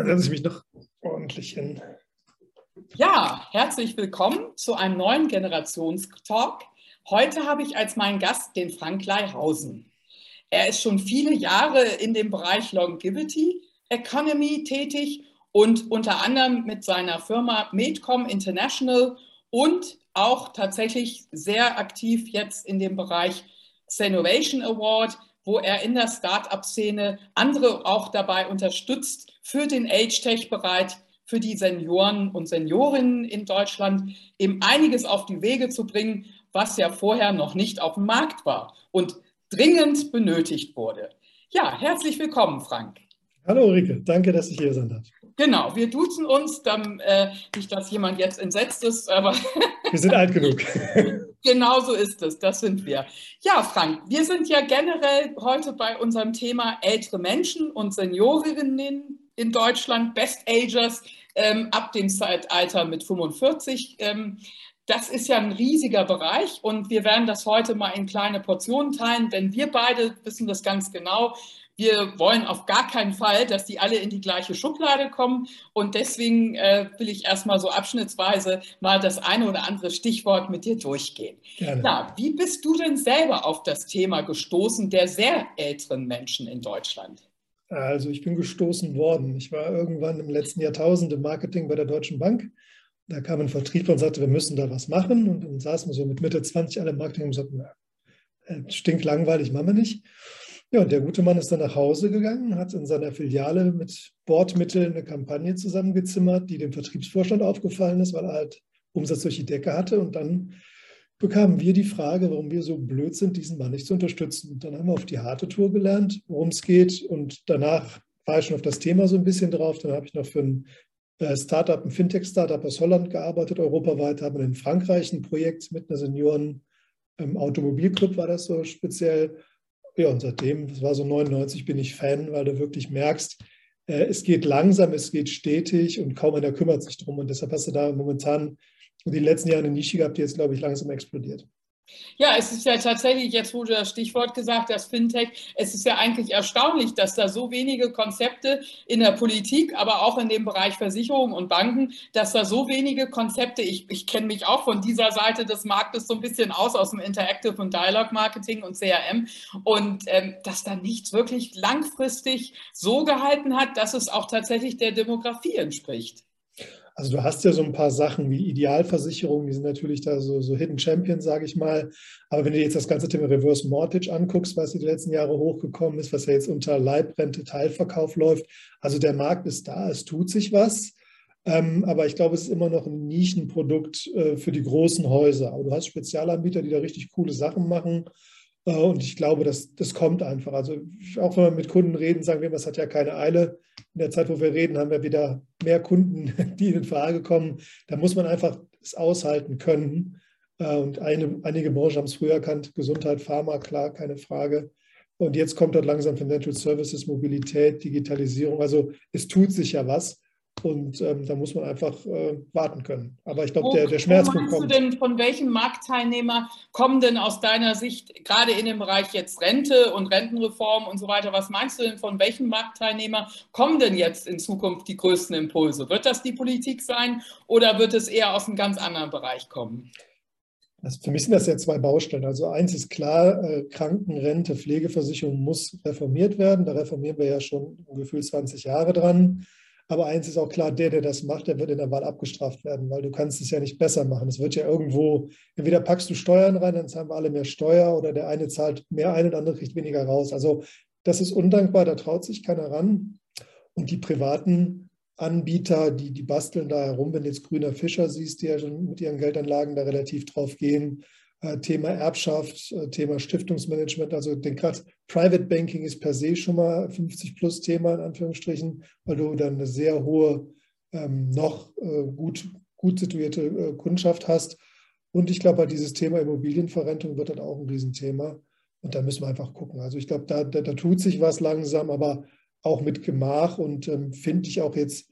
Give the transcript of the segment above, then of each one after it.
setze ich mich noch ordentlich hin. Ja, herzlich willkommen zu einem neuen Generationstalk. Heute habe ich als meinen Gast den Frank Leihausen. Er ist schon viele Jahre in dem Bereich Longevity Economy tätig und unter anderem mit seiner Firma Medcom International und auch tatsächlich sehr aktiv jetzt in dem Bereich Innovation Award, wo er in der Start-up-Szene andere auch dabei unterstützt, für den Age-Tech-Bereich, für die Senioren und Seniorinnen in Deutschland eben einiges auf die Wege zu bringen, was ja vorher noch nicht auf dem Markt war und dringend benötigt wurde. Ja, herzlich willkommen, Frank. Hallo Ulrike, danke, dass ich hier sein darf. Genau, wir duzen uns, dann, äh, nicht, dass jemand jetzt entsetzt ist, aber. wir sind alt genug. genau so ist es, das sind wir. Ja, Frank, wir sind ja generell heute bei unserem Thema ältere Menschen und Seniorinnen in Deutschland, Best Agers ähm, ab dem Zeitalter mit 45. Ähm, das ist ja ein riesiger Bereich und wir werden das heute mal in kleine Portionen teilen, denn wir beide wissen das ganz genau. Wir wollen auf gar keinen Fall, dass die alle in die gleiche Schublade kommen. Und deswegen äh, will ich erstmal so abschnittsweise mal das eine oder andere Stichwort mit dir durchgehen. Gerne. Ja, wie bist du denn selber auf das Thema gestoßen der sehr älteren Menschen in Deutschland? Also ich bin gestoßen worden. Ich war irgendwann im letzten Jahrtausend im Marketing bei der Deutschen Bank. Da kam ein Vertriebler und sagte, wir müssen da was machen. Und dann saßen wir so mit Mitte 20 alle im Marketing und sagten, äh, stinkt langweilig, machen wir nicht. Ja, und der gute Mann ist dann nach Hause gegangen, hat in seiner Filiale mit Bordmitteln eine Kampagne zusammengezimmert, die dem Vertriebsvorstand aufgefallen ist, weil er halt Umsatz durch die Decke hatte. Und dann bekamen wir die Frage, warum wir so blöd sind, diesen Mann nicht zu unterstützen. Und dann haben wir auf die harte Tour gelernt, worum es geht. Und danach war ich schon auf das Thema so ein bisschen drauf. Dann habe ich noch für ein äh, Startup, ein Fintech-Startup aus Holland gearbeitet, europaweit, haben in Frankreich ein Projekt mit einer Senioren-Automobilclub, ähm, war das so speziell. Ja, und seitdem, das war so 99, bin ich Fan, weil du wirklich merkst, äh, es geht langsam, es geht stetig und kaum einer kümmert sich drum. Und deshalb hast du da momentan und die letzten Jahre eine Nische gehabt, die jetzt, glaube ich, langsam explodiert. Ja, es ist ja tatsächlich, jetzt wurde das Stichwort gesagt, das Fintech, es ist ja eigentlich erstaunlich, dass da so wenige Konzepte in der Politik, aber auch in dem Bereich Versicherungen und Banken, dass da so wenige Konzepte, ich, ich kenne mich auch von dieser Seite des Marktes so ein bisschen aus, aus dem Interactive und Dialog Marketing und CRM, und ähm, dass da nichts wirklich langfristig so gehalten hat, dass es auch tatsächlich der Demografie entspricht. Also du hast ja so ein paar Sachen wie Idealversicherungen, die sind natürlich da so, so Hidden Champions, sage ich mal. Aber wenn du jetzt das ganze Thema Reverse Mortgage anguckst, was die letzten Jahre hochgekommen ist, was ja jetzt unter Leibrente Teilverkauf läuft, also der Markt ist da, es tut sich was. Ähm, aber ich glaube, es ist immer noch ein Nischenprodukt äh, für die großen Häuser. Aber du hast Spezialanbieter, die da richtig coole Sachen machen. Äh, und ich glaube, das, das kommt einfach. Also auch wenn wir mit Kunden reden, sagen wir, das hat ja keine Eile. In der Zeit, wo wir reden, haben wir wieder mehr Kunden, die in Frage kommen. Da muss man einfach es aushalten können. Äh, und eine, einige Branchen haben es früher erkannt, Gesundheit, Pharma, klar, keine Frage. Und jetzt kommt dort langsam Financial Services, Mobilität, Digitalisierung. Also es tut sich ja was. Und ähm, da muss man einfach äh, warten können. Aber ich glaube, der, der Schmerzpunkt kommt. Du denn, von welchen Marktteilnehmer kommen denn aus deiner Sicht, gerade in dem Bereich jetzt Rente und Rentenreform und so weiter, was meinst du denn, von welchen Marktteilnehmer kommen denn jetzt in Zukunft die größten Impulse? Wird das die Politik sein oder wird es eher aus einem ganz anderen Bereich kommen? Also für mich sind das ja zwei Baustellen. Also eins ist klar, äh, Krankenrente, Pflegeversicherung muss reformiert werden. Da reformieren wir ja schon ungefähr 20 Jahre dran. Aber eins ist auch klar, der, der das macht, der wird in der Wahl abgestraft werden, weil du kannst es ja nicht besser machen. Es wird ja irgendwo, entweder packst du Steuern rein, dann zahlen wir alle mehr Steuer oder der eine zahlt mehr ein und der andere kriegt weniger raus. Also das ist undankbar, da traut sich keiner ran. Und die privaten Anbieter, die, die basteln da herum, wenn du jetzt Grüner Fischer siehst, die ja schon mit ihren Geldanlagen da relativ drauf gehen, Thema Erbschaft, äh, Thema Stiftungsmanagement. Also den gerade Private Banking ist per se schon mal 50 plus Thema in Anführungsstrichen, weil du dann eine sehr hohe, ähm, noch äh, gut, gut situierte äh, Kundschaft hast. Und ich glaube, dieses Thema Immobilienverrentung wird dann auch ein Riesenthema. Und da müssen wir einfach gucken. Also ich glaube, da, da, da tut sich was langsam, aber auch mit Gemach und ähm, finde ich auch jetzt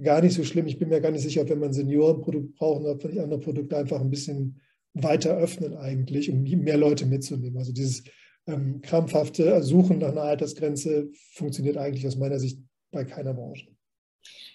gar nicht so schlimm. Ich bin mir gar nicht sicher, ob wenn man Seniorenprodukt braucht oder ob wir andere Produkte einfach ein bisschen weiter öffnen eigentlich, um mehr Leute mitzunehmen. Also dieses ähm, krampfhafte Suchen nach einer Altersgrenze funktioniert eigentlich aus meiner Sicht bei keiner Branche.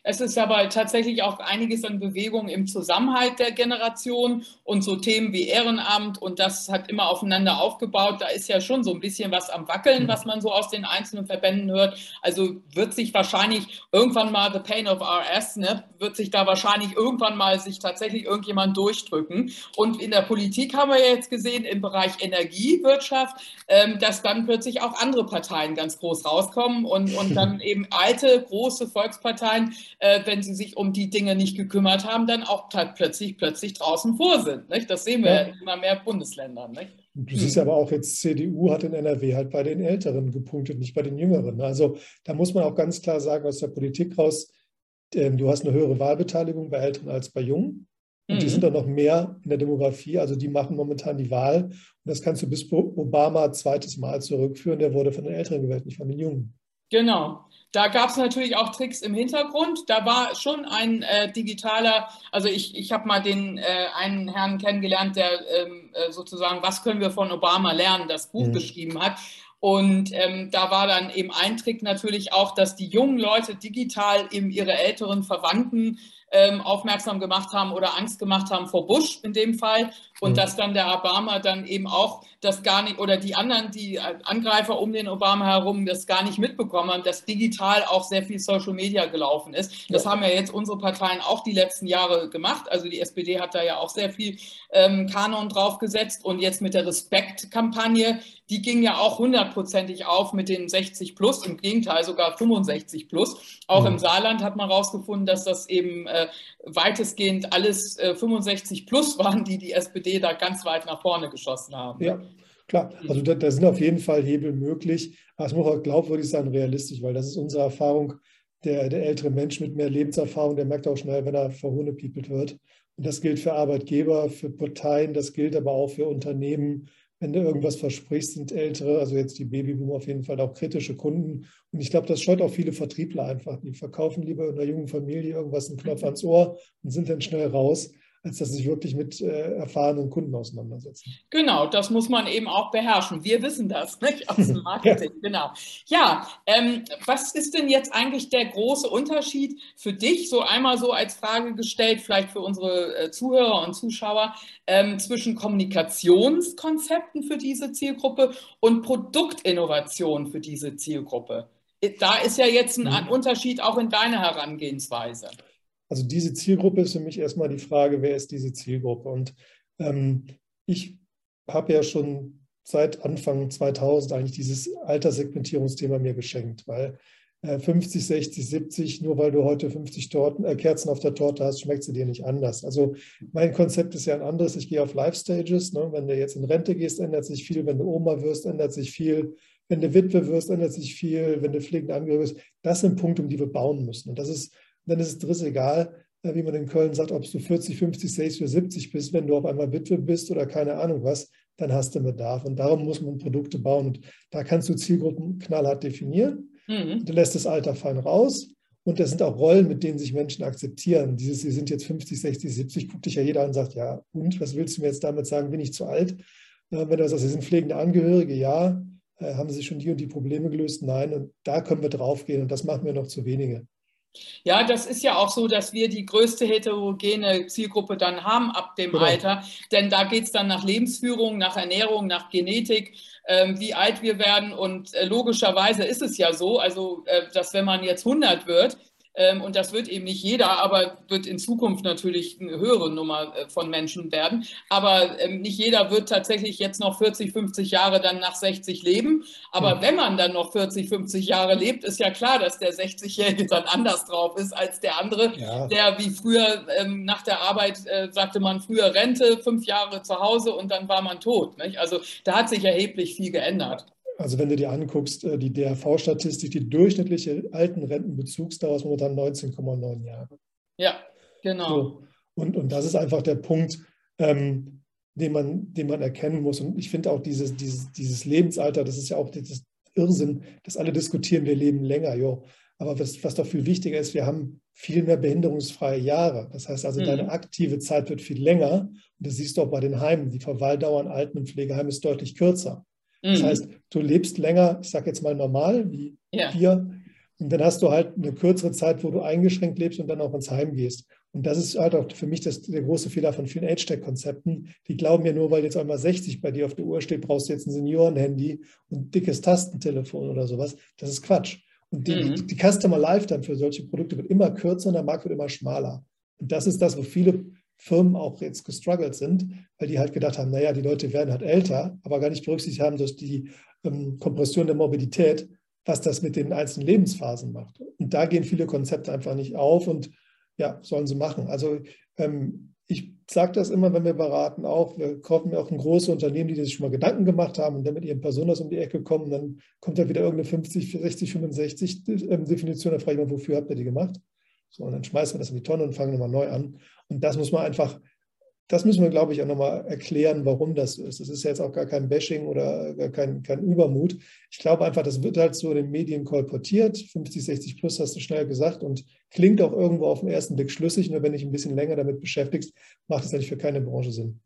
Es ist aber tatsächlich auch einiges an Bewegung im Zusammenhalt der Generation und so Themen wie Ehrenamt und das hat immer aufeinander aufgebaut. Da ist ja schon so ein bisschen was am Wackeln, mhm. was man so aus den einzelnen Verbänden hört. Also wird sich wahrscheinlich irgendwann mal the pain of RS, ne, wird sich da wahrscheinlich irgendwann mal sich tatsächlich irgendjemand durchdrücken. Und in der Politik haben wir jetzt gesehen, im Bereich Energiewirtschaft, ähm, dass dann plötzlich auch andere Parteien ganz groß rauskommen und, und dann eben alte, große Volksparteien äh, wenn sie sich um die Dinge nicht gekümmert haben, dann auch plötzlich, plötzlich draußen vor sind. Nicht? Das sehen wir ja. in immer mehr Bundesländern. Nicht? Du siehst hm. aber auch jetzt, CDU hat in NRW halt bei den Älteren gepunktet, nicht bei den Jüngeren. Also da muss man auch ganz klar sagen, aus der Politik raus, äh, du hast eine höhere Wahlbeteiligung bei Älteren als bei Jungen. Und mhm. die sind dann noch mehr in der Demografie, also die machen momentan die Wahl. Und das kannst du bis Obama zweites Mal zurückführen. Der wurde von den Älteren gewählt, nicht von den Jungen. Genau. Da gab es natürlich auch Tricks im Hintergrund. Da war schon ein äh, digitaler, also ich, ich habe mal den äh, einen Herrn kennengelernt, der ähm, äh, sozusagen, was können wir von Obama lernen, das Buch mhm. geschrieben hat. Und ähm, da war dann eben ein Trick natürlich auch, dass die jungen Leute digital eben ihre älteren Verwandten ähm, aufmerksam gemacht haben oder Angst gemacht haben vor Bush in dem Fall. Und mhm. dass dann der Obama dann eben auch das gar nicht, oder die anderen, die Angreifer um den Obama herum, das gar nicht mitbekommen haben, dass digital auch sehr viel Social Media gelaufen ist. Das ja. haben ja jetzt unsere Parteien auch die letzten Jahre gemacht. Also die SPD hat da ja auch sehr viel ähm, Kanon draufgesetzt. Und jetzt mit der Respekt-Kampagne, die ging ja auch hundertprozentig auf mit den 60 plus, im Gegenteil sogar 65 plus. Auch mhm. im Saarland hat man herausgefunden, dass das eben äh, weitestgehend alles äh, 65 plus waren, die die SPD da ganz weit nach vorne geschossen haben. Ja, klar. Also da, da sind auf jeden Fall Hebel möglich. Aber es muss auch glaubwürdig sein, realistisch, weil das ist unsere Erfahrung. Der, der ältere Mensch mit mehr Lebenserfahrung, der merkt auch schnell, wenn er verhohnepiepelt wird. Und das gilt für Arbeitgeber, für Parteien, das gilt aber auch für Unternehmen. Wenn du irgendwas versprichst, sind ältere, also jetzt die Babyboomer auf jeden Fall auch kritische Kunden. Und ich glaube, das scheut auch viele Vertriebler einfach. Die verkaufen lieber einer jungen Familie irgendwas einen Knopf ans Ohr und sind dann schnell raus, als dass sie sich wirklich mit äh, erfahrenen Kunden auseinandersetzen. Genau, das muss man eben auch beherrschen. Wir wissen das nicht aus dem Marketing, ja. genau. Ja, ähm, was ist denn jetzt eigentlich der große Unterschied für dich, so einmal so als Frage gestellt, vielleicht für unsere äh, Zuhörer und Zuschauer, ähm, zwischen Kommunikationskonzepten für diese Zielgruppe und Produktinnovation für diese Zielgruppe? Da ist ja jetzt ein, ein mhm. Unterschied auch in deiner Herangehensweise. Also diese Zielgruppe ist für mich erstmal die Frage, wer ist diese Zielgruppe? Und ähm, ich habe ja schon seit Anfang 2000 eigentlich dieses Alterssegmentierungsthema mir geschenkt, weil äh, 50, 60, 70, nur weil du heute 50 Torten, äh, Kerzen auf der Torte hast, schmeckt sie dir nicht anders. Also mein Konzept ist ja ein anderes. Ich gehe auf Life-Stages. Ne? Wenn du jetzt in Rente gehst, ändert sich viel. Wenn du Oma wirst, ändert sich viel. Wenn du Witwe wirst, ändert sich viel. Wenn du pflegend Angehörige wirst. Das sind Punkte, um die wir bauen müssen. Und das ist dann ist es driss egal, äh, wie man in Köln sagt, ob du 40, 50, 60 oder 70 bist. Wenn du auf einmal Witwe bist oder keine Ahnung was, dann hast du Bedarf. Und darum muss man Produkte bauen. Und da kannst du Zielgruppen knallhart definieren. Mhm. Du lässt das Alter fein raus. Und das sind auch Rollen, mit denen sich Menschen akzeptieren. Dieses, sie sind jetzt 50, 60, 70, guckt dich ja jeder an und sagt, ja, und was willst du mir jetzt damit sagen, bin ich zu alt? Äh, wenn du sagst, sie sind pflegende Angehörige, ja. Äh, haben sie schon die und die Probleme gelöst? Nein. Und da können wir draufgehen. Und das machen wir noch zu wenige. Ja, das ist ja auch so, dass wir die größte heterogene Zielgruppe dann haben ab dem genau. Alter. Denn da geht es dann nach Lebensführung, nach Ernährung, nach Genetik, ähm, wie alt wir werden. Und äh, logischerweise ist es ja so, also äh, dass wenn man jetzt 100 wird, und das wird eben nicht jeder, aber wird in Zukunft natürlich eine höhere Nummer äh, von Menschen werden. Aber ähm, nicht jeder wird tatsächlich jetzt noch 40, 50 Jahre dann nach 60 leben. Aber mhm. wenn man dann noch 40, 50 Jahre lebt, ist ja klar, dass der 60-Jährige dann anders drauf ist als der andere, ja. der wie früher ähm, nach der Arbeit, äh, sagte man früher Rente, fünf Jahre zu Hause und dann war man tot. Also da hat sich erheblich viel geändert. Also wenn du dir anguckst, äh, die DRV-Statistik, die durchschnittliche Altenrentenbezugsdauer ist momentan 19,9 Jahre. Ja, genau. So. Und, und das ist einfach der Punkt, ähm, den, man, den man erkennen muss. Und ich finde auch dieses, dieses, dieses Lebensalter, das ist ja auch das Irrsinn, dass alle diskutieren, wir leben länger. Jo. Aber was, was doch viel wichtiger ist, wir haben viel mehr behinderungsfreie Jahre. Das heißt also, mhm. deine aktive Zeit wird viel länger. Und das siehst du auch bei den Heimen. Die Verweildauer in Alten- und Pflegeheimen ist deutlich kürzer. Das mhm. heißt, du lebst länger, ich sage jetzt mal normal, wie ja. wir, Und dann hast du halt eine kürzere Zeit, wo du eingeschränkt lebst und dann auch ins Heim gehst. Und das ist halt auch für mich das, der große Fehler von vielen Age-Tech-Konzepten. Die glauben ja nur, weil jetzt einmal 60 bei dir auf der Uhr steht, brauchst du jetzt ein Seniorenhandy und ein dickes Tastentelefon oder sowas. Das ist Quatsch. Und die, mhm. die, die Customer Lifetime für solche Produkte wird immer kürzer und der Markt wird immer schmaler. Und das ist das, wo viele Firmen auch jetzt gestruggelt sind, weil die halt gedacht haben, naja, die Leute werden halt älter, aber gar nicht berücksichtigt haben, dass die ähm, Kompression der Mobilität, was das mit den einzelnen Lebensphasen macht. Und da gehen viele Konzepte einfach nicht auf und ja, sollen sie machen. Also ähm, ich sage das immer, wenn wir beraten, auch, wir kaufen ja auch ein großes Unternehmen, die sich schon mal Gedanken gemacht haben und dann mit ihren Personas um die Ecke kommen, dann kommt da wieder irgendeine 50, 60, 65 Definition, da frage ich mal, wofür habt ihr die gemacht? So, und dann schmeißen wir das in die Tonne und fangen nochmal neu an. Und das muss man einfach das müssen wir, glaube ich, auch nochmal erklären, warum das ist. Das ist jetzt auch gar kein Bashing oder gar kein, kein Übermut. Ich glaube einfach, das wird halt so in den Medien kolportiert. 50, 60 plus hast du schnell gesagt und klingt auch irgendwo auf den ersten Blick schlüssig. Nur wenn dich ein bisschen länger damit beschäftigst, macht es eigentlich für keine Branche Sinn.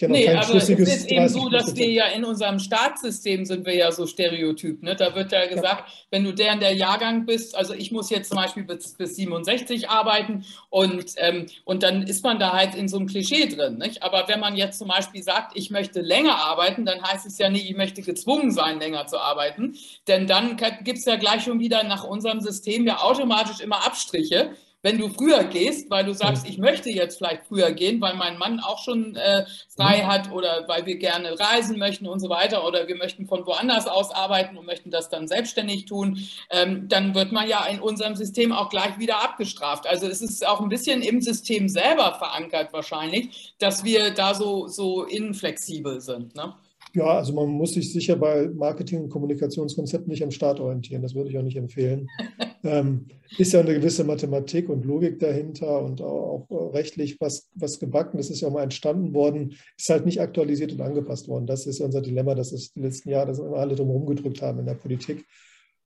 Nee, aber es ist eben so, dass wir ja in unserem Staatssystem sind wir ja so stereotyp. Ne? Da wird ja gesagt, ja. wenn du der in der Jahrgang bist, also ich muss jetzt zum Beispiel bis, bis 67 arbeiten und, ähm, und dann ist man da halt in so einem Klischee drin. Nicht? Aber wenn man jetzt zum Beispiel sagt, ich möchte länger arbeiten, dann heißt es ja nicht, ich möchte gezwungen sein, länger zu arbeiten. Denn dann gibt es ja gleich schon wieder nach unserem System ja automatisch immer Abstriche wenn du früher gehst, weil du sagst, ich möchte jetzt vielleicht früher gehen, weil mein Mann auch schon äh, frei mhm. hat oder weil wir gerne reisen möchten und so weiter oder wir möchten von woanders aus arbeiten und möchten das dann selbstständig tun, ähm, dann wird man ja in unserem System auch gleich wieder abgestraft. Also es ist auch ein bisschen im System selber verankert wahrscheinlich, dass wir da so, so inflexibel sind. Ne? Ja, also man muss sich sicher bei Marketing- und Kommunikationskonzepten nicht am Start orientieren. Das würde ich auch nicht empfehlen. ähm, ist ja eine gewisse Mathematik und Logik dahinter und auch, auch rechtlich was, was gebacken. Das ist ja auch mal entstanden worden, ist halt nicht aktualisiert und angepasst worden. Das ist ja unser Dilemma, das ist die letzten Jahre, dass immer alle drum rumgedrückt haben in der Politik.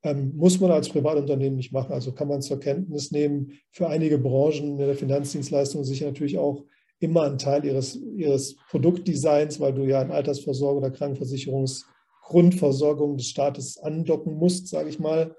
Ähm, muss man als Privatunternehmen nicht machen. Also kann man zur Kenntnis nehmen. Für einige Branchen in der Finanzdienstleistung sicher natürlich auch immer ein Teil ihres, ihres Produktdesigns, weil du ja an Altersvorsorge oder Krankenversicherungsgrundversorgung des Staates andocken musst, sage ich mal.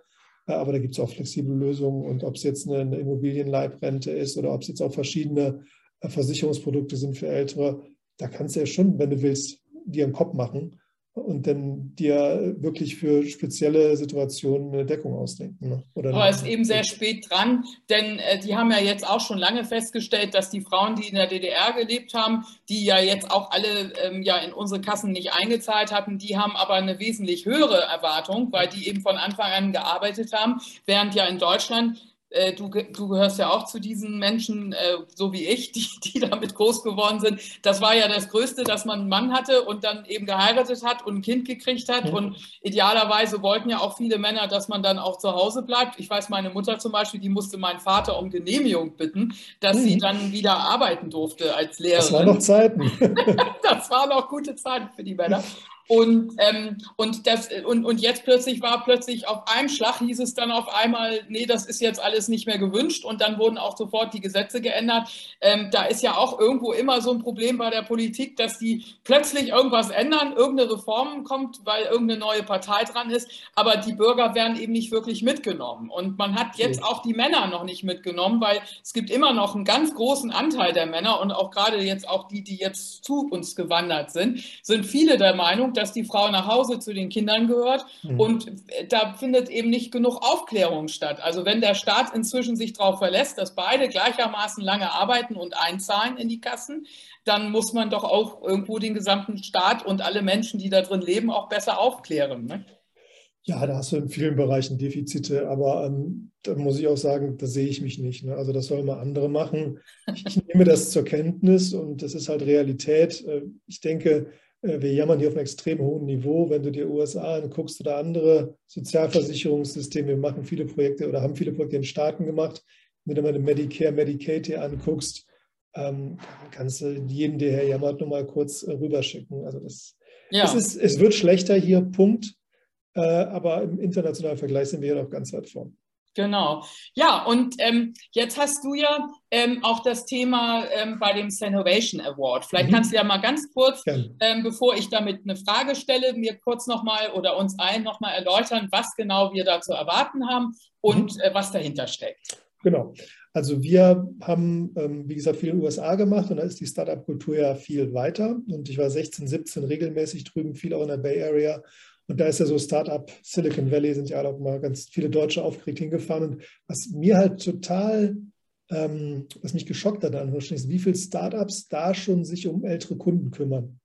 Aber da gibt es auch flexible Lösungen und ob es jetzt eine, eine Immobilienleibrente ist oder ob es jetzt auch verschiedene äh, Versicherungsprodukte sind für Ältere, da kannst du ja schon, wenn du willst, dir einen Kopf machen und dann dir wirklich für spezielle Situationen eine Deckung ausdenken. Ne? Oder Aber es ist eben sehr spät dran, denn äh, die haben ja jetzt auch schon lange festgestellt, dass die Frauen, die in der DDR gelebt haben, die ja jetzt auch alle ähm, ja in unsere Kassen nicht eingezahlt hatten, die haben aber eine wesentlich höhere Erwartung, weil die eben von Anfang an gearbeitet haben, während ja in Deutschland äh, du, du, gehörst ja auch zu diesen Menschen, äh, so wie ich, die, die damit groß geworden sind. Das war ja das Größte, dass man einen Mann hatte und dann eben geheiratet hat und ein Kind gekriegt hat. Mhm. Und idealerweise wollten ja auch viele Männer, dass man dann auch zu Hause bleibt. Ich weiß, meine Mutter zum Beispiel, die musste meinen Vater um Genehmigung bitten, dass mhm. sie dann wieder arbeiten durfte als Lehrerin. Das waren noch Zeiten. das waren noch gute Zeiten für die Männer. Und, ähm, und, das, und, und jetzt plötzlich war plötzlich auf einem Schlag, hieß es dann auf einmal, nee, das ist jetzt alles nicht mehr gewünscht. Und dann wurden auch sofort die Gesetze geändert. Ähm, da ist ja auch irgendwo immer so ein Problem bei der Politik, dass die plötzlich irgendwas ändern, irgendeine Reform kommt, weil irgendeine neue Partei dran ist. Aber die Bürger werden eben nicht wirklich mitgenommen. Und man hat jetzt auch die Männer noch nicht mitgenommen, weil es gibt immer noch einen ganz großen Anteil der Männer und auch gerade jetzt auch die, die jetzt zu uns gewandert sind, sind viele der Meinung, dass die Frau nach Hause zu den Kindern gehört. Mhm. Und da findet eben nicht genug Aufklärung statt. Also wenn der Staat inzwischen sich darauf verlässt, dass beide gleichermaßen lange arbeiten und einzahlen in die Kassen, dann muss man doch auch irgendwo den gesamten Staat und alle Menschen, die da drin leben, auch besser aufklären. Ne? Ja, da hast du in vielen Bereichen Defizite, aber ähm, da muss ich auch sagen, da sehe ich mich nicht. Ne? Also das sollen mal andere machen. Ich, ich nehme das zur Kenntnis und das ist halt Realität. Äh, ich denke, äh, wir jammern hier auf einem extrem hohen Niveau. Wenn du dir USA anguckst oder andere Sozialversicherungssysteme, wir machen viele Projekte oder haben viele Projekte in Staaten gemacht. Wenn du mal den Medicare, Medicaid hier anguckst, ähm, kannst du jeden, der hier jammert, nochmal kurz äh, rüberschicken. Also das, ja. es, ist, es wird schlechter hier, Punkt. Äh, aber im internationalen Vergleich sind wir ja noch ganz weit vorn. Genau. Ja, und ähm, jetzt hast du ja ähm, auch das Thema ähm, bei dem Sanovation Award. Vielleicht mhm. kannst du ja mal ganz kurz, ähm, bevor ich damit eine Frage stelle, mir kurz nochmal oder uns allen nochmal erläutern, was genau wir da zu erwarten haben und mhm. äh, was dahinter steckt. Genau. Also wir haben, ähm, wie gesagt, viel in den USA gemacht und da ist die Startup-Kultur ja viel weiter. Und ich war 16, 17 regelmäßig drüben, viel auch in der Bay Area und da ist ja so Startup Silicon Valley, sind ja alle auch mal ganz viele Deutsche aufgeregt hingefahren. Und was mir halt total, ähm, was mich geschockt hat, ist, wie viele Startups da schon sich um ältere Kunden kümmern.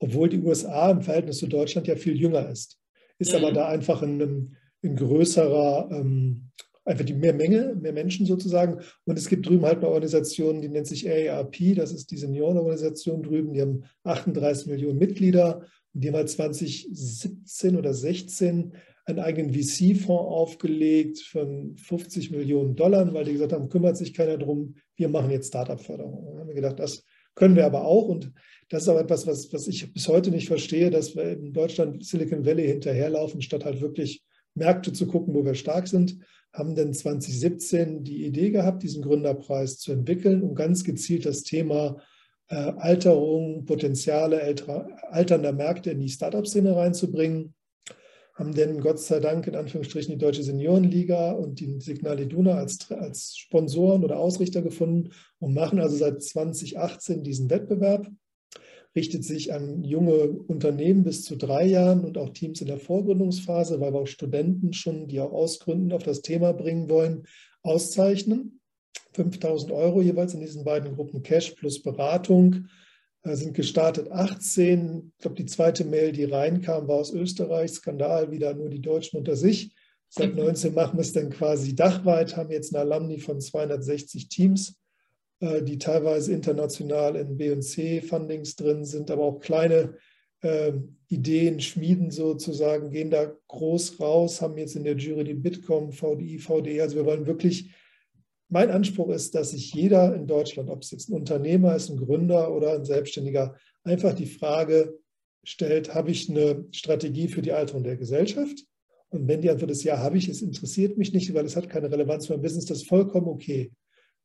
Obwohl die USA im Verhältnis zu Deutschland ja viel jünger ist. Ist mhm. aber da einfach ein, ein größerer, ähm, einfach die mehr Menge, mehr Menschen sozusagen. Und es gibt drüben halt eine Organisation, die nennt sich AARP, das ist die Seniorenorganisation drüben, die haben 38 Millionen Mitglieder die haben halt 2017 oder 16 einen eigenen VC-Fonds aufgelegt von 50 Millionen Dollar, weil die gesagt haben, kümmert sich keiner drum, wir machen jetzt Startup-Förderung. Da haben wir gedacht, das können wir aber auch. Und das ist aber etwas, was, was ich bis heute nicht verstehe, dass wir in Deutschland Silicon Valley hinterherlaufen, statt halt wirklich Märkte zu gucken, wo wir stark sind, haben dann 2017 die Idee gehabt, diesen Gründerpreis zu entwickeln, um ganz gezielt das Thema äh, Alterung, Potenziale älterer, alternder Märkte in die Startup-Szene reinzubringen. Haben denn Gott sei Dank in Anführungsstrichen die Deutsche Seniorenliga und die Signal Iduna als, als Sponsoren oder Ausrichter gefunden und machen also seit 2018 diesen Wettbewerb. Richtet sich an junge Unternehmen bis zu drei Jahren und auch Teams in der Vorgründungsphase, weil wir auch Studenten schon, die auch ausgründen, auf das Thema bringen wollen, auszeichnen. 5000 Euro jeweils in diesen beiden Gruppen Cash plus Beratung. Äh, sind gestartet 18. Ich glaube, die zweite Mail, die reinkam, war aus Österreich. Skandal, wieder nur die Deutschen unter sich. Seit 19 machen wir es dann quasi dachweit, haben jetzt eine Alumni von 260 Teams, die teilweise international in B und C-Fundings drin sind, aber auch kleine äh, Ideen schmieden sozusagen, gehen da groß raus, haben jetzt in der Jury die Bitkom, VDI, VDE. Also wir wollen wirklich mein Anspruch ist, dass sich jeder in Deutschland, ob es jetzt ein Unternehmer ist, ein Gründer oder ein Selbstständiger, einfach die Frage stellt, habe ich eine Strategie für die Alterung der Gesellschaft? Und wenn die Antwort ist, ja, habe ich, es interessiert mich nicht, weil es hat keine Relevanz für mein Business, das ist vollkommen okay.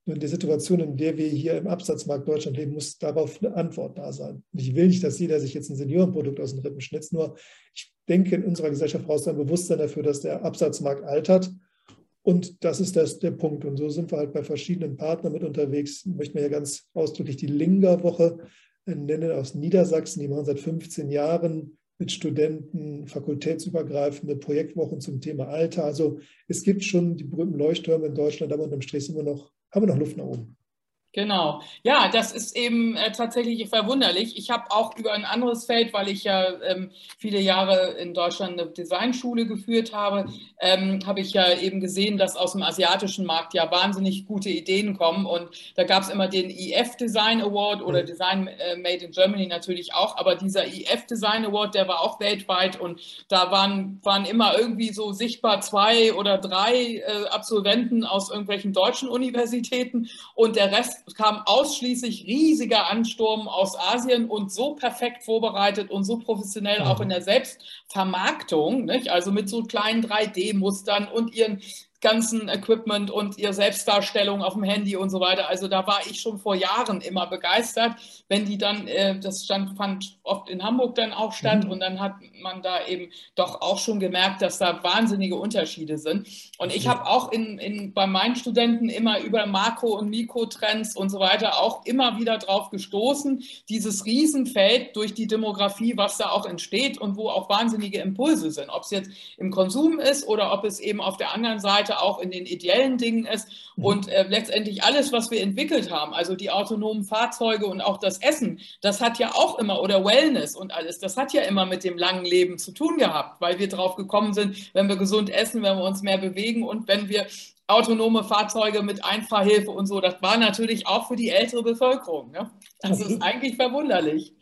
Nur in der Situation, in der wir hier im Absatzmarkt Deutschland leben, muss darauf eine Antwort da sein. Und ich will nicht, dass jeder sich jetzt ein Seniorenprodukt aus den Rippen schnitzt, nur ich denke, in unserer Gesellschaft braucht es ein Bewusstsein dafür, dass der Absatzmarkt altert und das ist das, der Punkt. Und so sind wir halt bei verschiedenen Partnern mit unterwegs. Ich möchte mir ja ganz ausdrücklich die Linga-Woche nennen aus Niedersachsen. Die machen seit 15 Jahren mit Studenten fakultätsübergreifende Projektwochen zum Thema Alter. Also es gibt schon die berühmten Leuchttürme in Deutschland, aber unterm Strich sind wir noch, haben wir noch Luft nach oben. Genau. Ja, das ist eben äh, tatsächlich verwunderlich. Ich habe auch über ein anderes Feld, weil ich ja ähm, viele Jahre in Deutschland eine Designschule geführt habe, ähm, habe ich ja eben gesehen, dass aus dem asiatischen Markt ja wahnsinnig gute Ideen kommen. Und da gab es immer den EF Design Award oder mhm. Design äh, Made in Germany natürlich auch. Aber dieser EF Design Award, der war auch weltweit und da waren, waren immer irgendwie so sichtbar zwei oder drei äh, Absolventen aus irgendwelchen deutschen Universitäten und der Rest kam ausschließlich riesiger Ansturm aus Asien und so perfekt vorbereitet und so professionell auch in der Selbstvermarktung, nicht? also mit so kleinen 3D-Mustern und ihren ganzen Equipment und ihre Selbstdarstellung auf dem Handy und so weiter. Also da war ich schon vor Jahren immer begeistert, wenn die dann, äh, das stand, fand oft in Hamburg dann auch statt mhm. und dann hat man da eben doch auch schon gemerkt, dass da wahnsinnige Unterschiede sind. Und ich habe auch in, in, bei meinen Studenten immer über Makro- und Mikrotrends und so weiter auch immer wieder drauf gestoßen, dieses Riesenfeld durch die Demografie, was da auch entsteht und wo auch wahnsinnige Impulse sind, ob es jetzt im Konsum ist oder ob es eben auf der anderen Seite Seite auch in den ideellen Dingen ist. Mhm. Und äh, letztendlich alles, was wir entwickelt haben, also die autonomen Fahrzeuge und auch das Essen, das hat ja auch immer, oder Wellness und alles, das hat ja immer mit dem langen Leben zu tun gehabt, weil wir drauf gekommen sind, wenn wir gesund essen, wenn wir uns mehr bewegen und wenn wir autonome Fahrzeuge mit Einfahrhilfe und so, das war natürlich auch für die ältere Bevölkerung. Ne? Das ist eigentlich verwunderlich.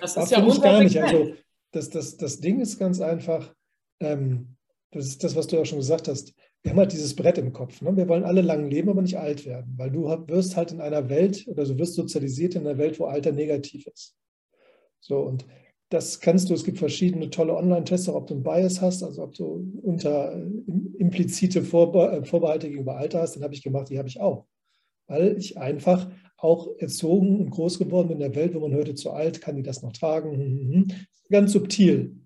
Das ist ja gar nicht. Also das, das, das Ding ist ganz einfach, ähm, das ist das, was du ja schon gesagt hast wir haben halt dieses Brett im Kopf. Ne? Wir wollen alle lang leben, aber nicht alt werden, weil du wirst halt in einer Welt oder du wirst sozialisiert in einer Welt, wo Alter negativ ist. So und das kannst du, es gibt verschiedene tolle Online-Tests, ob du einen Bias hast, also ob du unter implizite äh, Vorbehalte gegenüber Alter hast, den habe ich gemacht, die habe ich auch. Weil ich einfach auch erzogen und groß geworden bin in der Welt, wo man hörte, zu alt, kann die das noch tragen? Hm, hm, hm. Ganz subtil.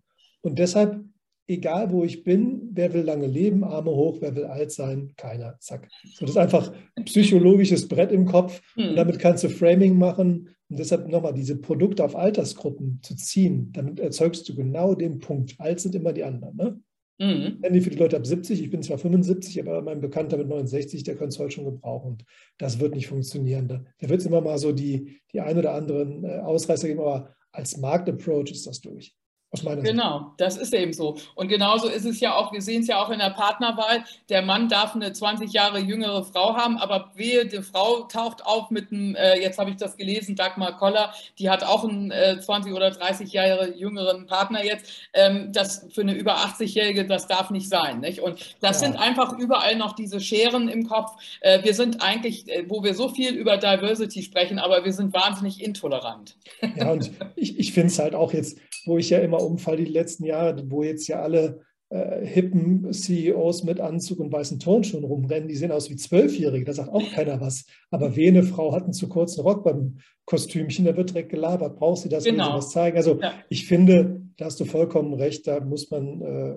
Und deshalb, egal wo ich bin, wer will lange leben, Arme hoch, wer will alt sein, keiner, zack. So, das ist einfach ein psychologisches Brett im Kopf und damit kannst du Framing machen und deshalb nochmal diese Produkte auf Altersgruppen zu ziehen, damit erzeugst du genau den Punkt. Alt sind immer die anderen. Ne? Mhm. Handy für die Leute ab 70, ich bin zwar 75, aber mein Bekannter mit 69, der könnte es heute schon gebrauchen. Und das wird nicht funktionieren. Da, da wird es immer mal so die, die ein oder anderen äh, Ausreißer geben, aber als Marktapproach ist das durch genau, Sicht. das ist eben so. Und genauso ist es ja auch, wir sehen es ja auch in der Partnerwahl, der Mann darf eine 20 Jahre jüngere Frau haben, aber wehe, die Frau taucht auf mit einem, äh, jetzt habe ich das gelesen, Dagmar Koller, die hat auch einen äh, 20 oder 30 Jahre jüngeren Partner jetzt. Ähm, das für eine über 80-Jährige, das darf nicht sein. Nicht? Und das ja. sind einfach überall noch diese Scheren im Kopf. Äh, wir sind eigentlich, äh, wo wir so viel über Diversity sprechen, aber wir sind wahnsinnig intolerant. Ja, und ich, ich finde es halt auch jetzt, wo ich ja immer Umfall die letzten Jahre, wo jetzt ja alle äh, hippen CEOs mit Anzug und weißen Turnschuhen rumrennen, die sehen aus wie Zwölfjährige, da sagt auch keiner was. Aber wene Frau hat einen zu kurzen Rock beim Kostümchen, da wird direkt gelabert, braucht sie das, genau. will sie genau. was zeigen. Also ja. ich finde, da hast du vollkommen recht, da muss man äh,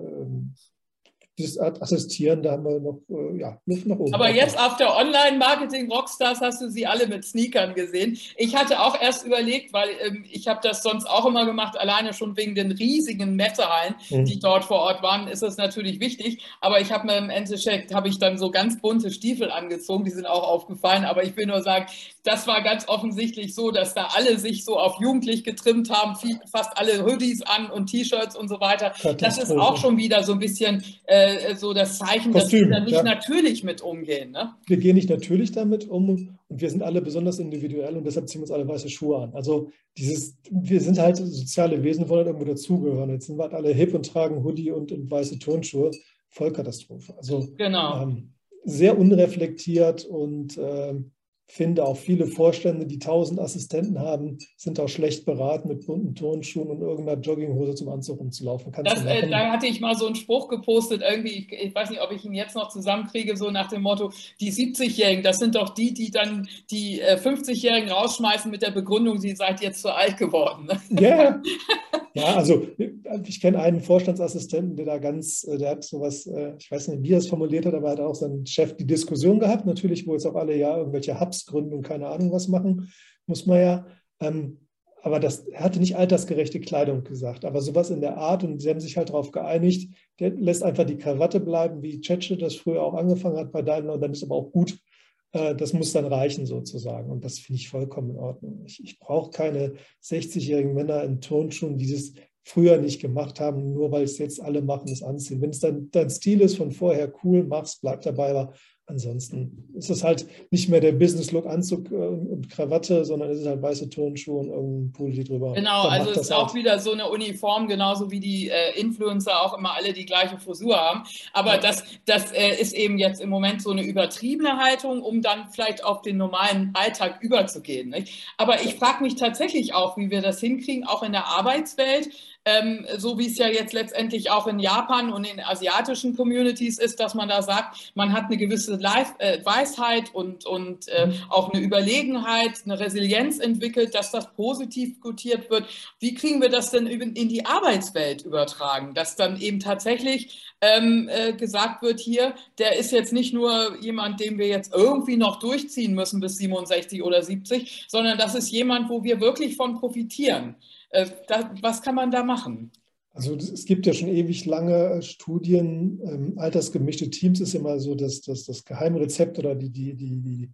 das Assistieren, da haben wir noch, äh, ja, Luft nach oben. Aber jetzt auf der Online-Marketing-Rockstars hast du sie alle mit Sneakern gesehen. Ich hatte auch erst überlegt, weil ähm, ich habe das sonst auch immer gemacht, alleine schon wegen den riesigen Messehallen, mhm. die dort vor Ort waren, ist das natürlich wichtig. Aber ich habe mir im Endeffekt, habe ich dann so ganz bunte Stiefel angezogen, die sind auch aufgefallen. Aber ich will nur sagen, das war ganz offensichtlich so, dass da alle sich so auf jugendlich getrimmt haben, viel, fast alle Hoodies an und T-Shirts und so weiter. Das ist auch schon wieder so ein bisschen... Äh, äh, so das Zeichen, Kostüm, dass wir da nicht ja. natürlich mit umgehen. Ne? Wir gehen nicht natürlich damit um und wir sind alle besonders individuell und deshalb ziehen wir uns alle weiße Schuhe an. Also dieses, wir sind halt soziale Wesen, wollen halt irgendwo dazugehören. Jetzt sind wir halt alle hip und tragen Hoodie und, und weiße Turnschuhe. Vollkatastrophe. Also genau. ähm, sehr unreflektiert und ähm, finde auch viele Vorstände, die tausend Assistenten haben, sind auch schlecht beraten, mit bunten Turnschuhen und irgendeiner Jogginghose zum Anzug rumzulaufen. Das, äh, da hatte ich mal so einen Spruch gepostet, irgendwie, ich, ich, weiß nicht, ob ich ihn jetzt noch zusammenkriege, so nach dem Motto, die 70-Jährigen, das sind doch die, die dann die äh, 50-Jährigen rausschmeißen mit der Begründung, sie seid jetzt zu alt geworden. Ja, yeah. ja also ich kenne einen Vorstandsassistenten, der da ganz, äh, der hat sowas, äh, ich weiß nicht, wie er es formuliert hat, aber er hat auch seinen Chef die Diskussion gehabt, natürlich, wo jetzt auch alle ja irgendwelche Hubs gründen und keine Ahnung was machen, muss man ja. Ähm, aber das, er hatte nicht altersgerechte Kleidung gesagt, aber sowas in der Art und sie haben sich halt darauf geeinigt, der lässt einfach die Krawatte bleiben, wie Tschetsche das früher auch angefangen hat bei Daimler und dann ist aber auch gut. Äh, das muss dann reichen sozusagen und das finde ich vollkommen in Ordnung. Ich, ich brauche keine 60-jährigen Männer in Turnschuhen, die das früher nicht gemacht haben, nur weil es jetzt alle machen, es anziehen. Wenn es dann dein Stil ist von vorher, cool, mach's, bleib dabei, aber Ansonsten ist es halt nicht mehr der Business-Look, Anzug äh, und Krawatte, sondern es ist halt weiße Turnschuhe und irgendein Pulli drüber. Genau, also es ist auch halt. wieder so eine Uniform, genauso wie die äh, Influencer auch immer alle die gleiche Frisur haben. Aber ja. das, das äh, ist eben jetzt im Moment so eine übertriebene Haltung, um dann vielleicht auf den normalen Alltag überzugehen. Nicht? Aber ich frage mich tatsächlich auch, wie wir das hinkriegen, auch in der Arbeitswelt ähm, so wie es ja jetzt letztendlich auch in Japan und in asiatischen Communities ist, dass man da sagt, man hat eine gewisse Life, äh, Weisheit und, und äh, auch eine Überlegenheit, eine Resilienz entwickelt, dass das positiv gutiert wird. Wie kriegen wir das denn in die Arbeitswelt übertragen, dass dann eben tatsächlich ähm, äh, gesagt wird, hier, der ist jetzt nicht nur jemand, den wir jetzt irgendwie noch durchziehen müssen bis 67 oder 70, sondern das ist jemand, wo wir wirklich von profitieren. Äh, da, was kann man da machen? Also es gibt ja schon ewig lange Studien. Ähm, altersgemischte Teams ist immer so das, das, das Geheimrezept oder die, die, die, die,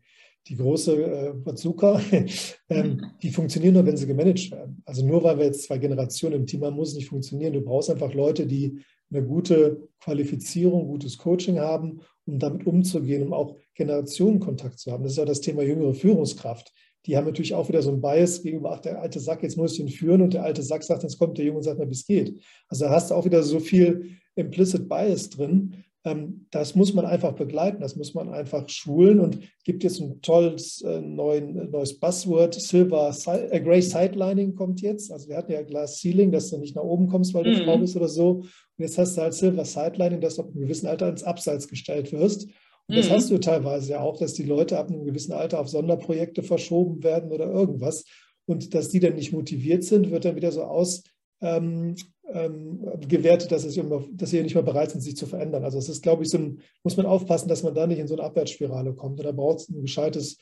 die große äh, Bazooka. ähm, die funktionieren nur, wenn sie gemanagt werden. Also nur weil wir jetzt zwei Generationen im Team haben, muss es nicht funktionieren. Du brauchst einfach Leute, die eine gute Qualifizierung, gutes Coaching haben, um damit umzugehen, um auch Generationenkontakt zu haben. Das ist ja das Thema jüngere Führungskraft die haben natürlich auch wieder so ein Bias gegenüber, ach, der alte Sack, jetzt muss ich ihn führen und der alte Sack sagt, jetzt kommt der Junge und sagt mir, wie es geht. Also da hast du auch wieder so viel implicit Bias drin. Ähm, das muss man einfach begleiten, das muss man einfach schulen und gibt jetzt ein tolles äh, neuen, neues Buzzword. Silver, äh, Gray Sidelining kommt jetzt. Also wir hatten ja Glass Ceiling, dass du nicht nach oben kommst, weil du mhm. Frau bist oder so. Und jetzt hast du halt Silver Sidelining, dass du ab einem gewissen Alter ins Abseits gestellt wirst. Und das mhm. hast du teilweise ja auch, dass die Leute ab einem gewissen Alter auf Sonderprojekte verschoben werden oder irgendwas. Und dass die dann nicht motiviert sind, wird dann wieder so aus, ähm, ähm, gewertet, dass, es immer, dass sie nicht mehr bereit sind, sich zu verändern. Also es ist, glaube ich, so ein, muss man aufpassen, dass man da nicht in so eine Abwärtsspirale kommt. Und da braucht es ein gescheites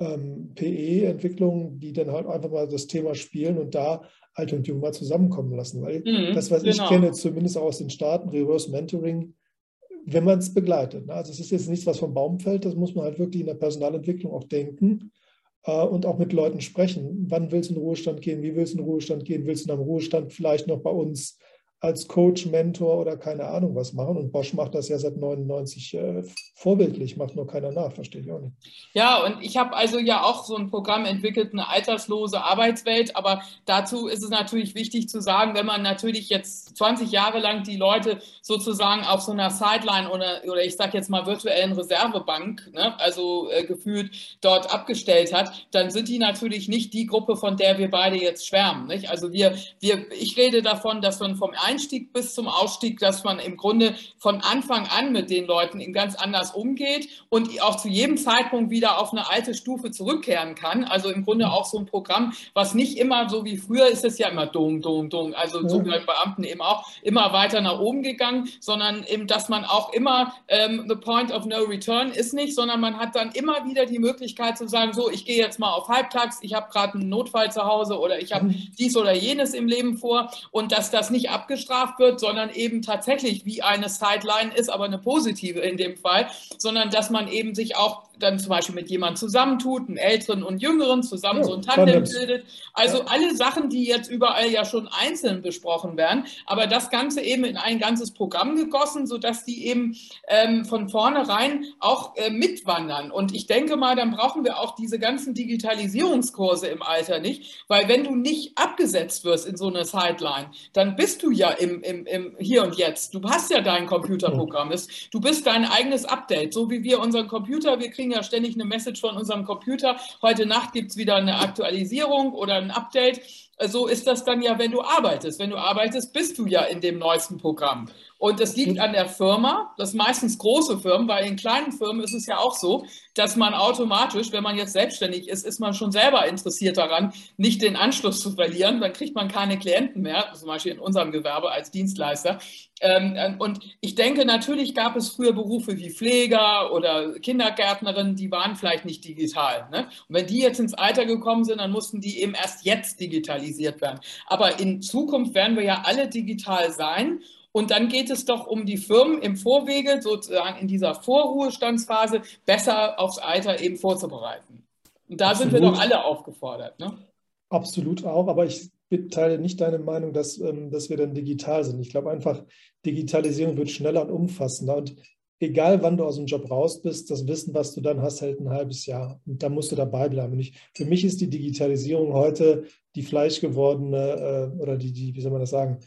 ähm, PE-Entwicklung, die dann halt einfach mal das Thema spielen und da Alte und Jung mal zusammenkommen lassen. Weil mhm, das, was genau. ich kenne, zumindest auch aus den Staaten, Reverse Mentoring, wenn man es begleitet. Ne? Also es ist jetzt nichts, was vom Baum fällt, das muss man halt wirklich in der Personalentwicklung auch denken äh, und auch mit Leuten sprechen. Wann willst du in den Ruhestand gehen? Wie willst du in den Ruhestand gehen? Willst du nach dem Ruhestand vielleicht noch bei uns als Coach, Mentor oder keine Ahnung was machen. Und Bosch macht das ja seit 99 äh, vorbildlich, macht nur keiner nach, verstehe ich auch nicht. Ja, und ich habe also ja auch so ein Programm entwickelt, eine alterslose Arbeitswelt. Aber dazu ist es natürlich wichtig zu sagen, wenn man natürlich jetzt 20 Jahre lang die Leute sozusagen auf so einer Sideline oder, oder ich sage jetzt mal virtuellen Reservebank, ne, also äh, gefühlt dort abgestellt hat, dann sind die natürlich nicht die Gruppe, von der wir beide jetzt schwärmen. Nicht? Also wir, wir, ich rede davon, dass man vom Einstieg bis zum Ausstieg, dass man im Grunde von Anfang an mit den Leuten ganz anders umgeht und auch zu jedem Zeitpunkt wieder auf eine alte Stufe zurückkehren kann. Also im Grunde auch so ein Programm, was nicht immer so wie früher ist es ja immer dung, dung, dung, also so wie Beamten eben auch immer weiter nach oben gegangen, sondern eben, dass man auch immer ähm, the point of no return ist nicht, sondern man hat dann immer wieder die Möglichkeit zu sagen, so, ich gehe jetzt mal auf Halbtags, ich habe gerade einen Notfall zu Hause oder ich habe mhm. dies oder jenes im Leben vor und dass das nicht abgeschlossen bestraft wird, sondern eben tatsächlich wie eine Sideline ist, aber eine positive in dem Fall, sondern dass man eben sich auch dann zum Beispiel mit jemandem zusammentut, einen Älteren und Jüngeren, zusammen ja, so ein Tandem bildet. Also ja. alle Sachen, die jetzt überall ja schon einzeln besprochen werden, aber das Ganze eben in ein ganzes Programm gegossen, sodass die eben ähm, von vornherein auch äh, mitwandern. Und ich denke mal, dann brauchen wir auch diese ganzen Digitalisierungskurse im Alter nicht, weil wenn du nicht abgesetzt wirst in so eine Sideline, dann bist du ja im, im, im Hier und Jetzt. Du hast ja dein Computerprogramm. Du bist dein eigenes Update, so wie wir unseren Computer, wir kriegen ja ständig eine Message von unserem Computer. Heute Nacht gibt es wieder eine Aktualisierung oder ein Update. So ist das dann ja, wenn du arbeitest. Wenn du arbeitest, bist du ja in dem neuesten Programm. Und es liegt an der Firma, das meistens große Firmen, weil in kleinen Firmen ist es ja auch so, dass man automatisch, wenn man jetzt selbstständig ist, ist man schon selber interessiert daran, nicht den Anschluss zu verlieren. Dann kriegt man keine Klienten mehr, zum Beispiel in unserem Gewerbe als Dienstleister. Ähm, und ich denke, natürlich gab es früher Berufe wie Pfleger oder Kindergärtnerinnen, die waren vielleicht nicht digital. Ne? Und wenn die jetzt ins Alter gekommen sind, dann mussten die eben erst jetzt digitalisiert werden. Aber in Zukunft werden wir ja alle digital sein. Und dann geht es doch um die Firmen im Vorwege, sozusagen in dieser Vorruhestandsphase, besser aufs Alter eben vorzubereiten. Und da Absolut. sind wir doch alle aufgefordert. Ne? Absolut auch, aber ich teile nicht deine Meinung, dass, ähm, dass wir dann digital sind. Ich glaube einfach, Digitalisierung wird schneller und umfassender. Und egal wann du aus dem Job raus bist, das Wissen, was du dann hast, hält ein halbes Jahr. Und da musst du dabei bleiben. Und ich, für mich ist die Digitalisierung heute die fleischgewordene äh, oder die, die, wie soll man das sagen,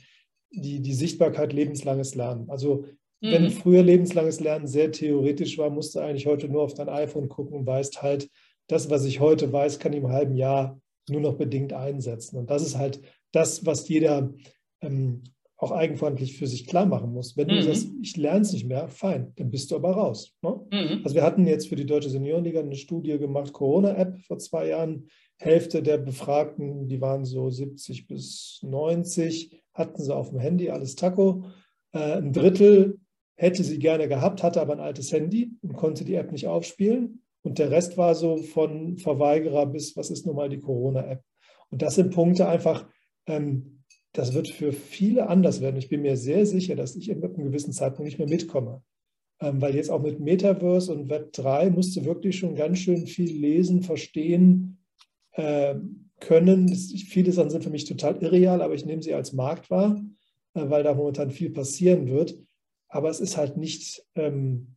die, die Sichtbarkeit lebenslanges Lernen. Also mhm. wenn früher lebenslanges Lernen sehr theoretisch war, musst du eigentlich heute nur auf dein iPhone gucken und weißt halt, das, was ich heute weiß, kann ich im halben Jahr nur noch bedingt einsetzen. Und das ist halt das, was jeder ähm, auch eigenverantwortlich für sich klar machen muss. Wenn mhm. du sagst, ich lerne es nicht mehr, fein, dann bist du aber raus. Ne? Mhm. Also wir hatten jetzt für die Deutsche Seniorenliga eine Studie gemacht, Corona-App vor zwei Jahren. Hälfte der Befragten, die waren so 70 bis 90, hatten sie auf dem Handy, alles Taco. Äh, ein Drittel hätte sie gerne gehabt, hatte aber ein altes Handy und konnte die App nicht aufspielen. Und der Rest war so von Verweigerer bis, was ist nun mal die Corona-App. Und das sind Punkte einfach, ähm, das wird für viele anders werden. Ich bin mir sehr sicher, dass ich ab einem gewissen Zeitpunkt nicht mehr mitkomme. Ähm, weil jetzt auch mit Metaverse und Web 3 musst du wirklich schon ganz schön viel lesen, verstehen äh, können. Viele Sachen sind für mich total irreal, aber ich nehme sie als Markt wahr, äh, weil da momentan viel passieren wird. Aber es ist halt nicht ähm,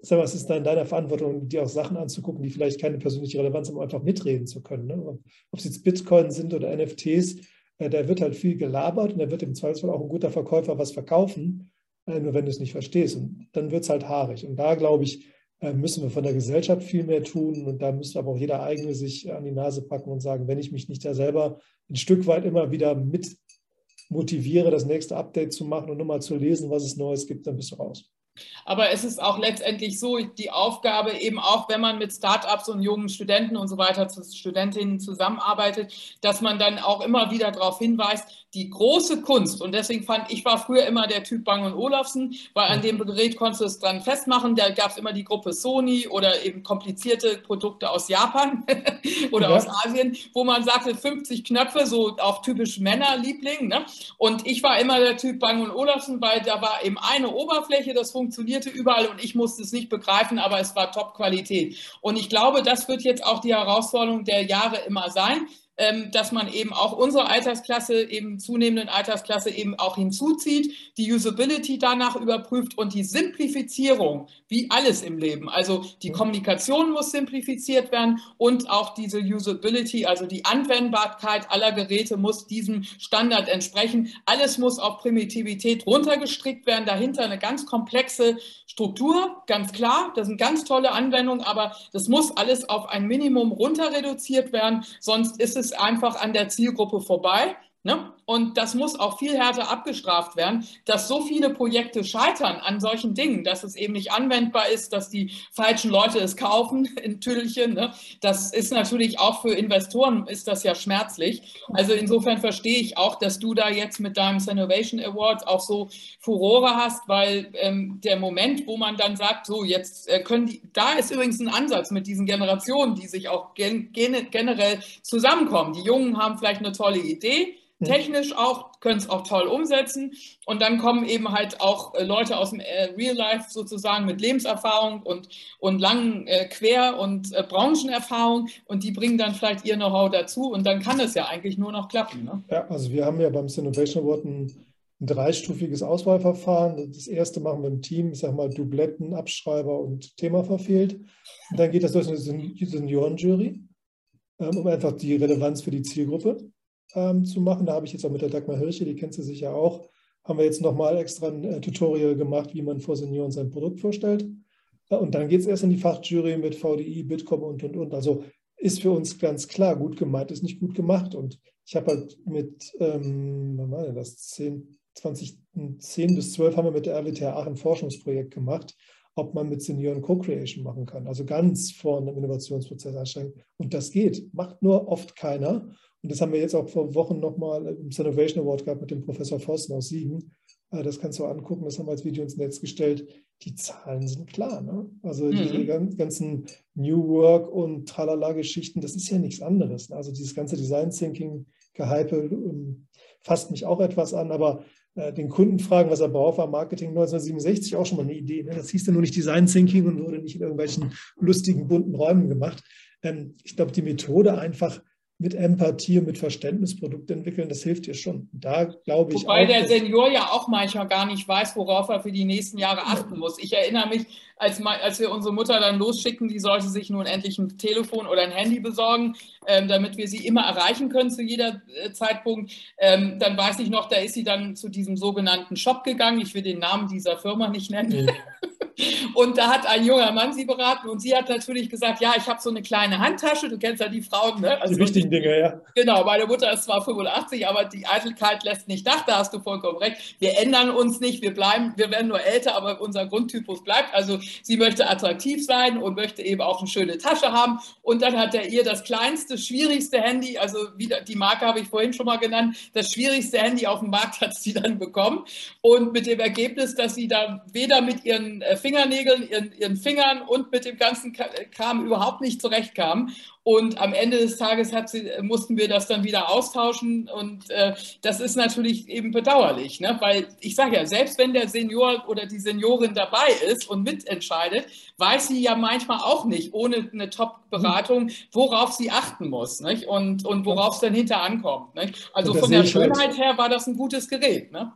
sag mal, es ist dann in deiner Verantwortung, dir auch Sachen anzugucken, die vielleicht keine persönliche Relevanz haben, um einfach mitreden zu können. Ne? Ob es jetzt Bitcoin sind oder NFTs, äh, da wird halt viel gelabert und da wird im Zweifelsfall auch ein guter Verkäufer was verkaufen. äh, nur wenn du es nicht verstehst. Und dann wird es halt haarig. Und da, glaube ich, müssen wir von der Gesellschaft viel mehr tun. Und da müsste aber auch jeder eigene sich an die Nase packen und sagen, wenn ich mich nicht da selber ein Stück weit immer wieder mit motiviere, das nächste Update zu machen und nochmal zu lesen, was es Neues gibt, dann bist du raus. Aber es ist auch letztendlich so, die Aufgabe eben auch, wenn man mit Startups und jungen Studenten und so weiter, Studentinnen zusammenarbeitet, dass man dann auch immer wieder darauf hinweist, die große Kunst, und deswegen fand ich, war früher immer der Typ Bang und Olufsen, weil an dem Gerät konntest du es dann festmachen, da gab es immer die Gruppe Sony oder eben komplizierte Produkte aus Japan oder ja. aus Asien, wo man sagte, 50 Knöpfe, so auch typisch Männerliebling. Ne? Und ich war immer der Typ Bang und Olufsen, weil da war eben eine Oberfläche, das funktionierte überall und ich musste es nicht begreifen, aber es war Top-Qualität. Und ich glaube, das wird jetzt auch die Herausforderung der Jahre immer sein dass man eben auch unsere Altersklasse, eben zunehmenden Altersklasse eben auch hinzuzieht, die Usability danach überprüft und die Simplifizierung, wie alles im Leben. Also die Kommunikation muss simplifiziert werden und auch diese Usability, also die Anwendbarkeit aller Geräte muss diesem Standard entsprechen. Alles muss auf Primitivität runtergestrickt werden, dahinter eine ganz komplexe Struktur, ganz klar, das sind ganz tolle Anwendungen, aber das muss alles auf ein Minimum runter reduziert werden, sonst ist es einfach an der Zielgruppe vorbei. Ne? Und das muss auch viel härter abgestraft werden, dass so viele Projekte scheitern an solchen Dingen, dass es eben nicht anwendbar ist, dass die falschen Leute es kaufen in Tüdelchen. Ne? Das ist natürlich auch für Investoren ist das ja schmerzlich. Also insofern verstehe ich auch, dass du da jetzt mit deinem Innovation Award auch so Furore hast, weil ähm, der Moment, wo man dann sagt, so jetzt äh, können die, da ist übrigens ein Ansatz mit diesen Generationen, die sich auch gen, gen, generell zusammenkommen. Die Jungen haben vielleicht eine tolle Idee technisch auch, können es auch toll umsetzen. Und dann kommen eben halt auch äh, Leute aus dem äh, Real Life sozusagen mit Lebenserfahrung und, und langen äh, Quer- und äh, Branchenerfahrung und die bringen dann vielleicht ihr Know-how dazu und dann kann es ja eigentlich nur noch klappen. Ne? Ja, also wir haben ja beim Innovation Award ein, ein dreistufiges Auswahlverfahren. Das erste machen wir im Team, ich sage mal Dubletten, Abschreiber und Thema verfehlt. Und dann geht das durch eine Seniorenjury, ähm, um einfach die Relevanz für die Zielgruppe ähm, zu machen. Da habe ich jetzt auch mit der Dagmar Hirsche, die kennt sie sicher auch, haben wir jetzt nochmal extra ein äh, Tutorial gemacht, wie man vor Senioren sein Produkt vorstellt. Äh, und dann geht es erst in die Fachjury mit VDI, Bitkom und, und, und. Also ist für uns ganz klar, gut gemeint ist nicht gut gemacht. Und ich habe halt mit, ähm, wann war denn das, 10, 2010 bis 12 haben wir mit der RWTH Aachen Forschungsprojekt gemacht, ob man mit Senioren Co-Creation machen kann. Also ganz vorne im Innovationsprozess einsteigen. Und das geht, macht nur oft keiner. Und das haben wir jetzt auch vor Wochen nochmal im Innovation Award gehabt mit dem Professor Forsten aus Siegen. Äh, das kannst du angucken, das haben wir als Video ins Netz gestellt. Die Zahlen sind klar. Ne? Also mhm. diese ganzen New Work und Tralala-Geschichten, das ist ja nichts anderes. Ne? Also dieses ganze Design Thinking, Gehype ähm, fasst mich auch etwas an, aber äh, den Kunden fragen, was er braucht, war Marketing 1967 auch schon mal eine Idee. Ne? Das hieß dann nur nicht Design Thinking und wurde nicht in irgendwelchen lustigen, bunten Räumen gemacht. Ähm, ich glaube, die Methode einfach mit Empathie und mit Verständnis Produkte entwickeln, das hilft dir schon. Da glaube ich Wobei auch, der Senior ja auch manchmal gar nicht weiß, worauf er für die nächsten Jahre achten muss. Ich erinnere mich, als, als wir unsere Mutter dann losschicken, die sollte sich nun endlich ein Telefon oder ein Handy besorgen, ähm, damit wir sie immer erreichen können zu jeder äh, Zeitpunkt. Ähm, dann weiß ich noch, da ist sie dann zu diesem sogenannten Shop gegangen. Ich will den Namen dieser Firma nicht nennen. Mhm. Und da hat ein junger Mann sie beraten und sie hat natürlich gesagt, ja, ich habe so eine kleine Handtasche, du kennst ja die Frauen. Ne? Also die wichtigen Dinge, ja. Genau, meine Mutter ist zwar 85, aber die Eitelkeit lässt nicht nach, da hast du vollkommen recht. Wir ändern uns nicht, wir bleiben, wir werden nur älter, aber unser Grundtypus bleibt. Also sie möchte attraktiv sein und möchte eben auch eine schöne Tasche haben. Und dann hat er ihr das kleinste, schwierigste Handy, also wieder, die Marke habe ich vorhin schon mal genannt, das schwierigste Handy auf dem Markt hat sie dann bekommen. Und mit dem Ergebnis, dass sie da weder mit ihren äh, Fingernägeln, ihren, ihren Fingern und mit dem ganzen Kram überhaupt nicht zurechtkam. Und am Ende des Tages sie, mussten wir das dann wieder austauschen. Und äh, das ist natürlich eben bedauerlich, ne? weil ich sage ja, selbst wenn der Senior oder die Seniorin dabei ist und mitentscheidet, weiß sie ja manchmal auch nicht, ohne eine Top-Beratung, worauf sie achten muss nicht? Und, und worauf es dann hinter ankommt. Nicht? Also von der halt Schönheit halt, her war das ein gutes Gerät. Ne?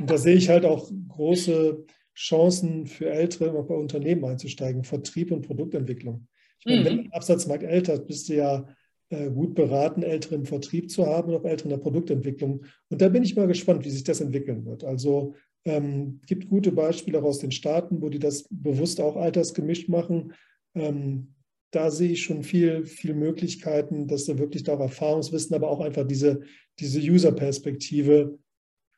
Da sehe ich halt auch große Chancen für Ältere, noch bei Unternehmen einzusteigen, Vertrieb und Produktentwicklung. Ich meine, mhm. wenn der Absatzmarkt älter ist, bist du ja äh, gut beraten, Ältere im Vertrieb zu haben und auch Ältere in der Produktentwicklung. Und da bin ich mal gespannt, wie sich das entwickeln wird. Also Ähm, gibt gute Beispiele auch aus den Staaten, wo die das bewusst auch altersgemischt machen. Ähm, da sehe ich schon viel, viel Möglichkeiten, dass du wirklich da auch Erfahrungswissen, aber auch einfach diese, diese User-Perspektive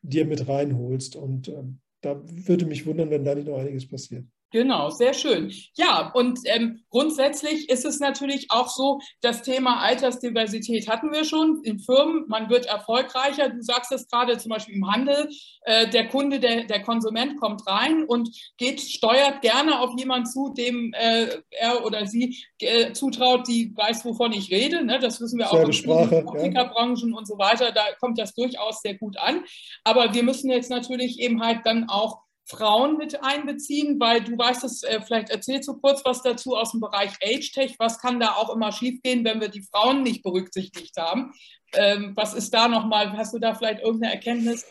dir mit reinholst. Und ähm, da würde mich wundern, wenn da nicht noch einiges passiert. Genau, sehr schön. Ja, und ähm, grundsätzlich ist es natürlich auch so, das Thema Altersdiversität hatten wir schon in Firmen. Man wird erfolgreicher. Du sagst es gerade zum Beispiel im Handel. Äh, der Kunde, der, der Konsument kommt rein und geht, steuert gerne auf jemanden zu, dem äh, er oder sie äh, zutraut, die weiß, wovon ich rede. Ne? Das wissen wir auch in den Optikerbranchen ja. und so weiter. Da kommt das durchaus sehr gut an. Aber wir müssen jetzt natürlich eben halt dann auch Frauen mit einbeziehen, weil du weißt es, äh, vielleicht erzählst du kurz was dazu aus dem Bereich Age-Tech. Was kann da auch immer schiefgehen, wenn wir die Frauen nicht berücksichtigt haben? Ähm, was ist da nochmal, hast du da vielleicht irgendeine Erkenntnis?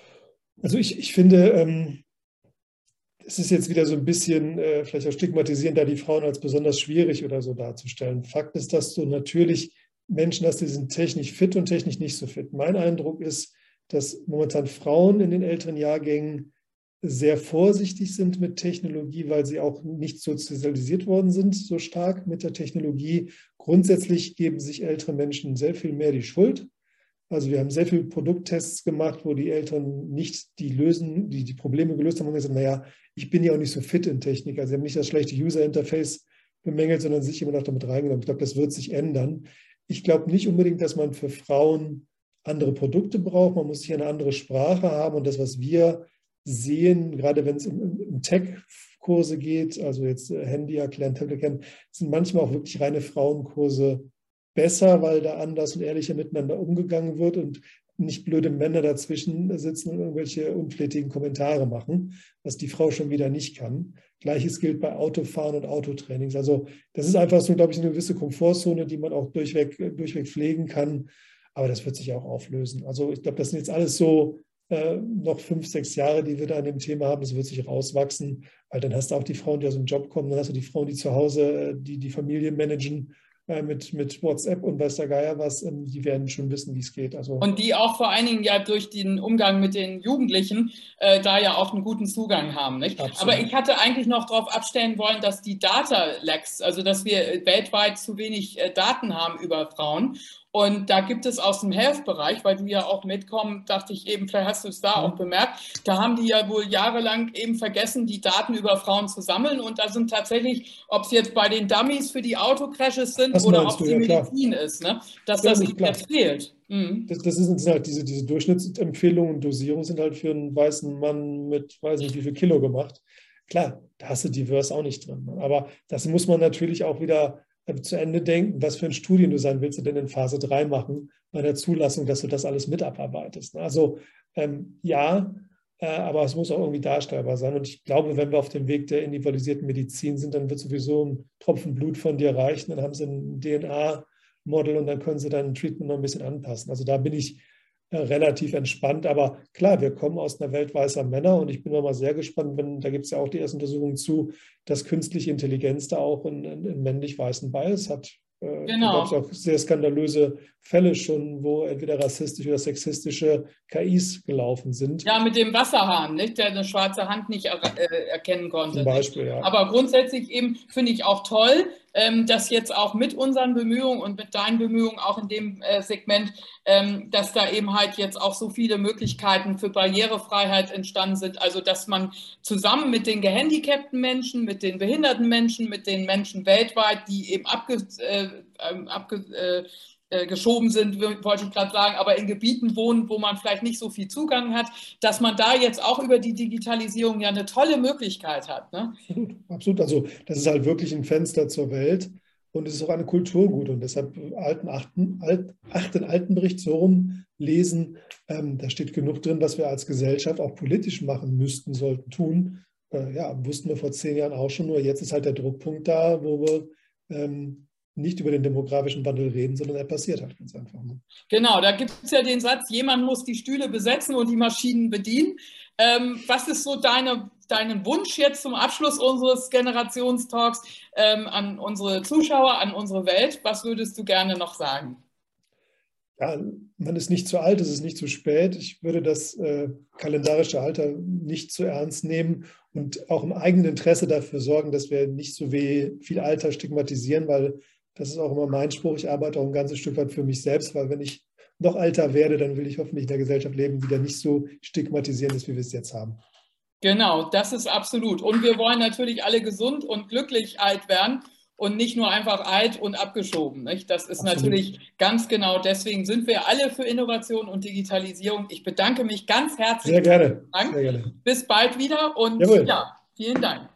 Also ich, ich finde, ähm, es ist jetzt wieder so ein bisschen äh, vielleicht auch stigmatisierend, da die Frauen als besonders schwierig oder so darzustellen. Fakt ist, dass du natürlich Menschen hast, die sind technisch fit und technisch nicht so fit. Mein Eindruck ist, dass momentan Frauen in den älteren Jahrgängen sehr vorsichtig sind mit Technologie, weil sie auch nicht sozialisiert worden sind so stark mit der Technologie. Grundsätzlich geben sich ältere Menschen sehr viel mehr die Schuld. Also wir haben sehr viele Produkttests gemacht, wo die Eltern nicht die lösen, die, die Probleme gelöst haben und gesagt, naja, ich bin ja auch nicht so fit in Technik. Also sie haben nicht das schlechte User-Interface bemängelt, sondern sich immer noch damit reingenommen. Ich glaube, das wird sich ändern. Ich glaube nicht unbedingt, dass man für Frauen andere Produkte braucht. Man muss sich eine andere Sprache haben und das, was wir sehen, gerade wenn es um, um Tech-Kurse geht, also jetzt äh, Handy erklären, Tablet erklären, sind manchmal auch wirklich reine Frauenkurse besser, weil da anders und ehrlicher miteinander umgegangen wird und nicht blöde Männer dazwischen sitzen und irgendwelche unflätigen Kommentare machen, was die Frau schon wieder nicht kann. Gleiches gilt bei Autofahren und Autotrainings. Also das ist einfach so, glaube ich, eine gewisse Komfortzone, die man auch durchweg, durchweg pflegen kann. Aber das wird sich auch auflösen. Also ich glaube, das sind jetzt alles so äh, noch fünf, sechs Jahre, die wir da an dem Thema haben. Das wird sich rauswachsen, weil dann hast du auch die Frauen, die aus dem Job kommen, dann hast du die Frauen, die zu Hause äh, die, die Familie managen äh, mit, mit WhatsApp und weiß der Geier was, ähm, die werden schon wissen, wie es geht. Also und die auch vor allen Dingen ja durch den Umgang mit den Jugendlichen äh, da ja auch einen guten Zugang haben. Nicht? Aber ich hatte eigentlich noch darauf abstellen wollen, dass die Data-Lacks, also dass wir weltweit zu wenig äh, Daten haben über Frauen und da gibt es aus dem Health-Bereich, weil du ja auch mitkommst, dachte ich eben, vielleicht hast du es da mhm. auch bemerkt, da haben die ja wohl jahrelang eben vergessen, die Daten über Frauen zu sammeln. Und da sind tatsächlich, ob es jetzt bei den Dummies für die Autocrashes sind das oder ob es die Medizin klar. ist, ne? dass das, das jetzt fehlt. Mhm. Das, das sind halt diese, diese Durchschnittsempfehlungen und Dosierungen sind halt für einen weißen Mann mit weiß nicht wie viel Kilo gemacht. Klar, da hast du Diverse auch nicht drin. Aber das muss man natürlich auch wieder zu Ende denken, was für ein Studiendesign willst du denn in Phase 3 machen bei der Zulassung, dass du das alles mit abarbeitest. Also ähm, ja, äh, aber es muss auch irgendwie darstellbar sein. Und ich glaube, wenn wir auf dem Weg der individualisierten Medizin sind, dann wird sowieso ein Tropfen Blut von dir reichen. Dann haben sie ein DNA-Model und dann können sie dein Treatment noch ein bisschen anpassen. Also da bin ich relativ entspannt. Aber klar, wir kommen aus einer Welt weißer Männer und ich bin mal sehr gespannt, wenn, da gibt es ja auch die ersten Untersuchungen zu, dass künstliche Intelligenz da auch einen, männlich-weißen Bias hat. Äh, genau. Da gab es auch sehr skandalöse Fälle schon, wo entweder rassistische oder sexistische KIs gelaufen sind. Ja, mit dem Wasserhahn, nicht, der eine schwarze Hand nicht er, äh, erkennen konnte. Zum Beispiel, ja. Aber grundsätzlich eben finde ich auch toll, dass jetzt auch mit unseren Bemühungen und mit deinen Bemühungen auch in dem äh, Segment, ähm, dass da eben halt jetzt auch so viele Möglichkeiten für Barrierefreiheit entstanden sind. Also dass man zusammen mit den gehandicapten Menschen, mit den behinderten Menschen, mit den Menschen weltweit, die eben abge, äh, ähm, abge äh, äh, geschoben sind, wollte ich gerade sagen, aber in Gebieten wohnen, wo man vielleicht nicht so viel Zugang hat, dass man da jetzt auch über die Digitalisierung ja eine tolle Möglichkeit hat. Ne? Absolut. Also das ist halt wirklich ein Fenster zur Welt und es ist auch eine Kulturgut und deshalb alten achten, alt, achten Altenbericht so rum lesen, ähm, da steht genug drin, was wir als Gesellschaft auch politisch machen müssten, sollten, tun. Äh, ja, wussten wir vor zehn Jahren auch schon, nur jetzt ist halt der Druckpunkt da, wo wir ähm, nicht über den demografischen Wandel reden, sondern er passiert halt ganz einfach. Ne? Genau, da gibt es ja den Satz, jemand muss die Stühle besetzen und die Maschinen bedienen. Ähm, was ist so deine, dein Wunsch jetzt zum Abschluss unseres Generationstalks ähm, an unsere Zuschauer, an unsere Welt? Was würdest du gerne noch sagen? ja, man ist nicht zu alt, es ist nicht zu spät. Ich würde das äh, kalendarische Alter nicht zu ernst nehmen und auch im eigenen Interesse dafür sorgen, dass wir nicht so viel Alter stigmatisieren, weil das ist auch immer mein Spruch. Ich arbeite auch ein ganzes Stück weit für mich selbst, weil wenn ich noch älter werde, dann will ich hoffentlich in der Gesellschaft leben, die da nicht so stigmatisieren ist, wie wir es jetzt haben. Genau, das ist absolut. Und wir wollen natürlich alle gesund und glücklich alt werden und nicht nur einfach alt und abgeschoben. Nicht? Das ist Absolut. natürlich ganz genau, deswegen sind wir alle für Innovation und Digitalisierung. Ich bedanke mich ganz herzlich. Sehr gerne. Sehr gerne. Bis bald wieder und Jawohl. ja, vielen Dank.